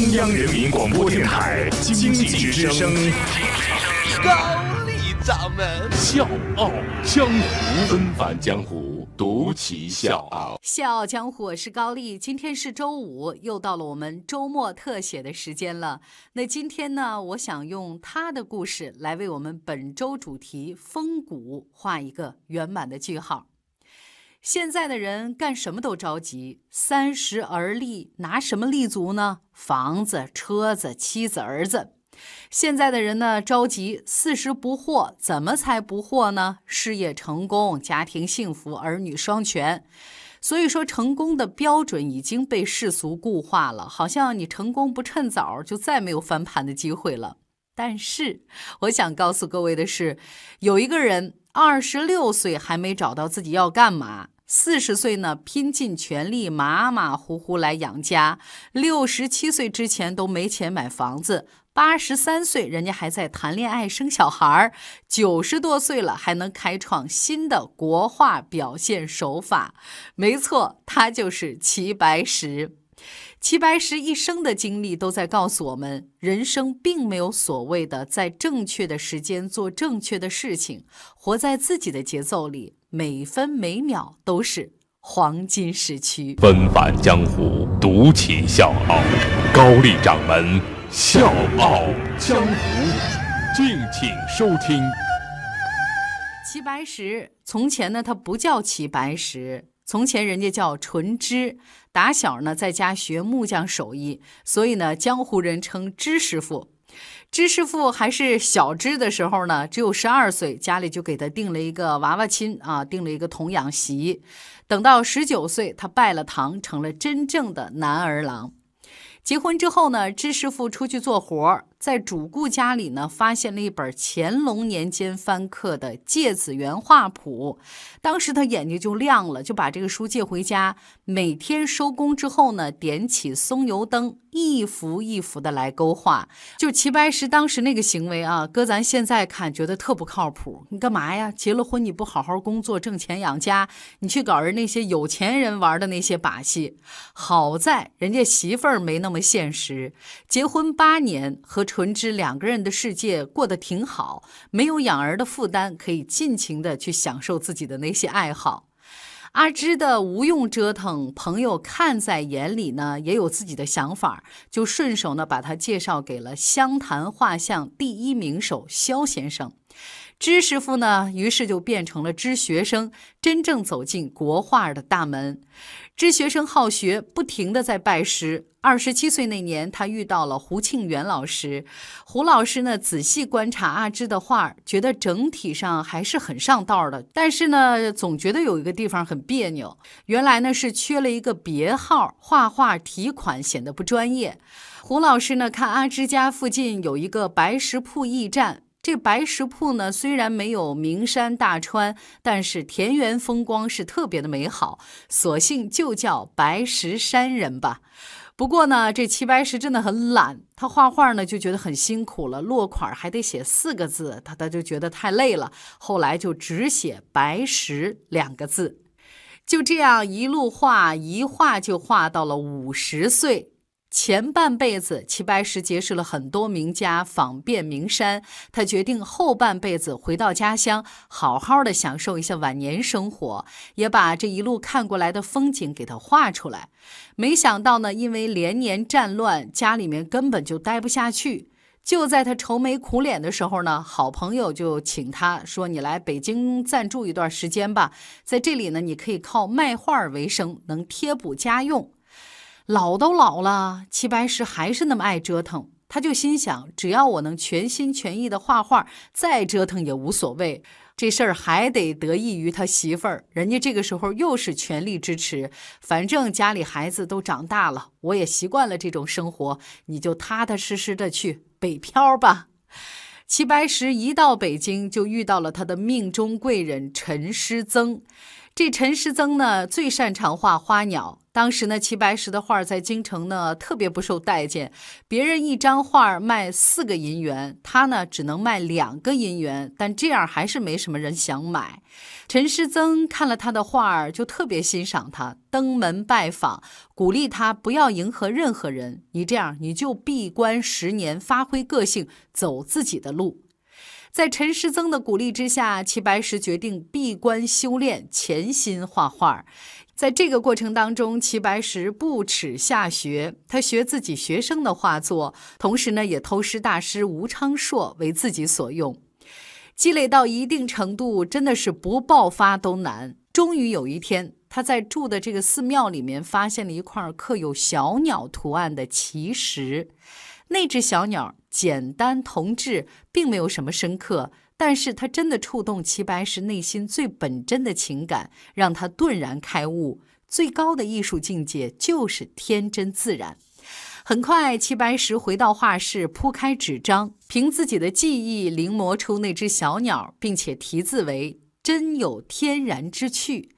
中央人民广播电台经济之声，高丽掌门笑傲江湖，恩返江湖，独骑笑傲。笑傲江湖，我是高丽。今天是周五，又到了我们周末特写的时间了。那今天呢，我想用他的故事来为我们本周主题风骨画一个圆满的句号。现在的人干什么都着急，三十而立，拿什么立足呢？房子、车子、妻子、儿子。现在的人呢，着急四十不惑，怎么才不惑呢？事业成功，家庭幸福，儿女双全。所以说，成功的标准已经被世俗固化了，好像你成功不趁早，就再没有翻盘的机会了。但是，我想告诉各位的是，有一个人。二十六岁还没找到自己要干嘛，四十岁呢拼尽全力马马虎虎来养家，六十七岁之前都没钱买房子，八十三岁人家还在谈恋爱生小孩儿，九十多岁了还能开创新的国画表现手法，没错，他就是齐白石。齐白石一生的经历都在告诉我们，人生并没有所谓的在正确的时间做正确的事情，活在自己的节奏里，每分每秒都是黄金时区。纷返江湖，独起笑傲，高丽掌门笑傲江湖，敬请收听。齐白石从前呢，他不叫齐白石。从前人家叫纯芝，打小呢在家学木匠手艺，所以呢江湖人称芝师傅。芝师傅还是小芝的时候呢，只有十二岁，家里就给他定了一个娃娃亲啊，定了一个童养媳。等到十九岁，他拜了堂，成了真正的男儿郎。结婚之后呢，芝师傅出去做活儿在主顾家里呢，发现了一本乾隆年间翻刻的《芥子园画谱》。当时他眼睛就亮了，就把这个书借回家，每天收工之后呢，点起松油灯。一幅一幅的来勾画，就齐白石当时那个行为啊，搁咱现在看觉得特不靠谱。你干嘛呀？结了婚你不好好工作挣钱养家，你去搞人那些有钱人玩的那些把戏。好在人家媳妇儿没那么现实，结婚八年和纯之两个人的世界过得挺好，没有养儿的负担，可以尽情的去享受自己的那些爱好。阿芝的无用折腾，朋友看在眼里呢，也有自己的想法，就顺手呢把他介绍给了湘潭画像第一名手肖先生。知师傅呢，于是就变成了知学生，真正走进国画的大门。知学生好学，不停的在拜师。二十七岁那年，他遇到了胡庆元老师。胡老师呢，仔细观察阿芝的画，觉得整体上还是很上道的，但是呢，总觉得有一个地方很别扭。原来呢，是缺了一个别号，画画题款显得不专业。胡老师呢，看阿芝家附近有一个白石铺驿站。这白石铺呢，虽然没有名山大川，但是田园风光是特别的美好，索性就叫白石山人吧。不过呢，这齐白石真的很懒，他画画呢就觉得很辛苦了，落款还得写四个字，他他就觉得太累了，后来就只写白石两个字，就这样一路画，一画就画到了五十岁。前半辈子，齐白石结识了很多名家，访遍名山。他决定后半辈子回到家乡，好好的享受一下晚年生活，也把这一路看过来的风景给他画出来。没想到呢，因为连年战乱，家里面根本就待不下去。就在他愁眉苦脸的时候呢，好朋友就请他说：“你来北京暂住一段时间吧，在这里呢，你可以靠卖画为生，能贴补家用。”老都老了，齐白石还是那么爱折腾。他就心想，只要我能全心全意的画画，再折腾也无所谓。这事儿还得得益于他媳妇儿，人家这个时候又是全力支持。反正家里孩子都长大了，我也习惯了这种生活，你就踏踏实实的去北漂吧。齐白石一到北京，就遇到了他的命中贵人陈师曾。这陈师曾呢，最擅长画花鸟。当时呢，齐白石的画在京城呢特别不受待见，别人一张画卖四个银元，他呢只能卖两个银元，但这样还是没什么人想买。陈师曾看了他的画就特别欣赏他，登门拜访，鼓励他不要迎合任何人，你这样你就闭关十年，发挥个性，走自己的路。在陈师曾的鼓励之下，齐白石决定闭关修炼，潜心画画。在这个过程当中，齐白石不耻下学，他学自己学生的画作，同时呢，也偷师大师吴昌硕为自己所用。积累到一定程度，真的是不爆发都难。终于有一天，他在住的这个寺庙里面，发现了一块刻有小鸟图案的奇石。那只小鸟简单童稚，并没有什么深刻。但是它真的触动齐白石内心最本真的情感，让他顿然开悟：最高的艺术境界就是天真自然。很快，齐白石回到画室，铺开纸张，凭自己的记忆临摹出那只小鸟，并且题字为“真有天然之趣”。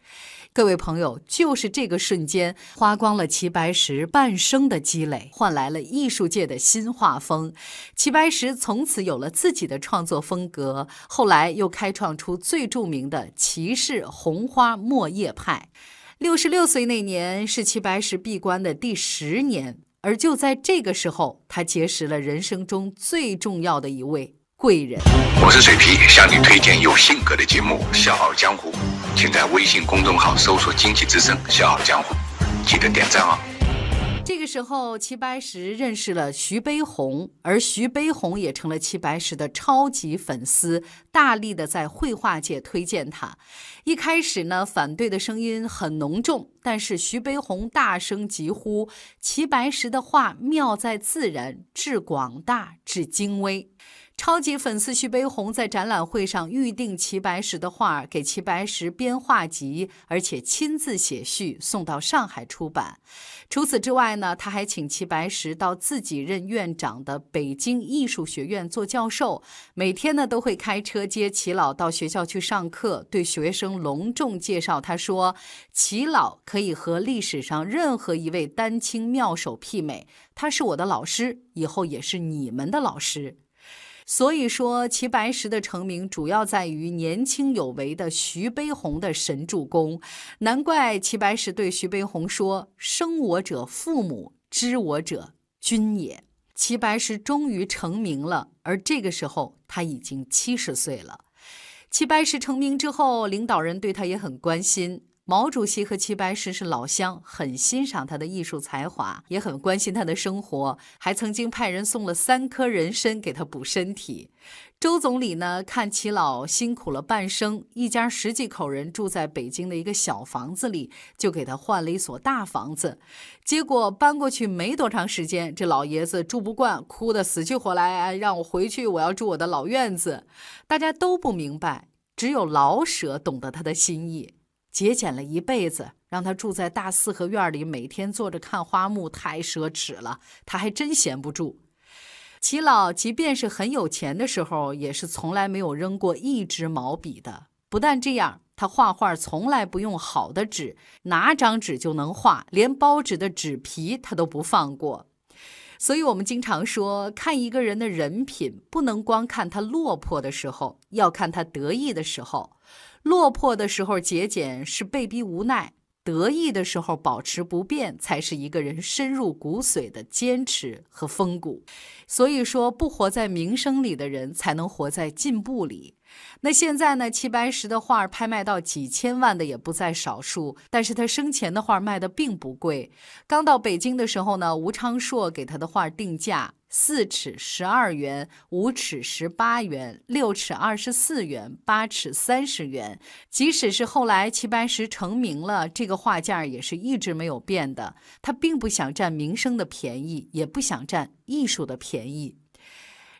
各位朋友，就是这个瞬间，花光了齐白石半生的积累，换来了艺术界的新画风。齐白石从此有了自己的创作风格，后来又开创出最著名的齐氏红花墨叶派。六十六岁那年是齐白石闭关的第十年，而就在这个时候，他结识了人生中最重要的一位。贵人，我是水皮，向你推荐有性格的节目《笑傲江湖》，请在微信公众号搜索“经济之声笑傲江湖”，记得点赞哦。这个时候，齐白石认识了徐悲鸿，而徐悲鸿也成了齐白石的超级粉丝，大力的在绘画界推荐他。一开始呢，反对的声音很浓重，但是徐悲鸿大声疾呼：“齐白石的画妙在自然，至广大，至精微。”超级粉丝徐悲鸿在展览会上预定齐白石的画，给齐白石编画集，而且亲自写序送到上海出版。除此之外呢，他还请齐白石到自己任院长的北京艺术学院做教授，每天呢都会开车接齐老到学校去上课，对学生隆重介绍。他说：“齐老可以和历史上任何一位丹青妙手媲美，他是我的老师，以后也是你们的老师。”所以说，齐白石的成名主要在于年轻有为的徐悲鸿的神助攻。难怪齐白石对徐悲鸿说：“生我者父母，知我者君也。”齐白石终于成名了，而这个时候他已经七十岁了。齐白石成名之后，领导人对他也很关心。毛主席和齐白石是老乡，很欣赏他的艺术才华，也很关心他的生活，还曾经派人送了三颗人参给他补身体。周总理呢，看齐老辛苦了半生，一家十几口人住在北京的一个小房子里，就给他换了一所大房子。结果搬过去没多长时间，这老爷子住不惯，哭得死去活来，让我回去，我要住我的老院子。大家都不明白，只有老舍懂得他的心意。节俭了一辈子，让他住在大四合院里，每天坐着看花木，太奢侈了。他还真闲不住。齐老即便是很有钱的时候，也是从来没有扔过一支毛笔的。不但这样，他画画从来不用好的纸，拿张纸就能画，连包纸的纸皮他都不放过。所以，我们经常说，看一个人的人品，不能光看他落魄的时候，要看他得意的时候。落魄的时候节俭是被逼无奈，得意的时候保持不变才是一个人深入骨髓的坚持和风骨。所以说，不活在名声里的人，才能活在进步里。那现在呢？齐白石的画拍卖到几千万的也不在少数，但是他生前的画卖的并不贵。刚到北京的时候呢，吴昌硕给他的画定价四尺十二元、五尺十八元、六尺二十四元、八尺三十元。即使是后来齐白石成名了，这个画价也是一直没有变的。他并不想占名声的便宜，也不想占艺术的便宜。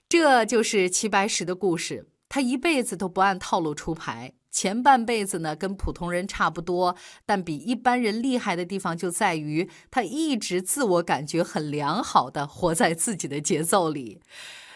这就是齐白石的故事。他一辈子都不按套路出牌，前半辈子呢跟普通人差不多，但比一般人厉害的地方就在于他一直自我感觉很良好的活在自己的节奏里。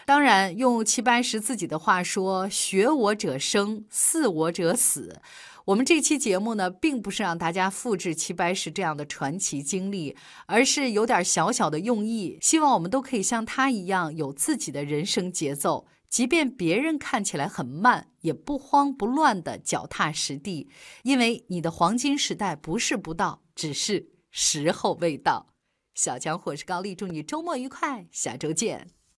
当然，用齐白石自己的话说：“学我者生，似我者死。”我们这期节目呢，并不是让大家复制齐白石这样的传奇经历，而是有点小小的用意，希望我们都可以像他一样有自己的人生节奏，即便别人看起来很慢，也不慌不乱的脚踏实地，因为你的黄金时代不是不到，只是时候未到。小强，我是高丽，祝你周末愉快，下周见。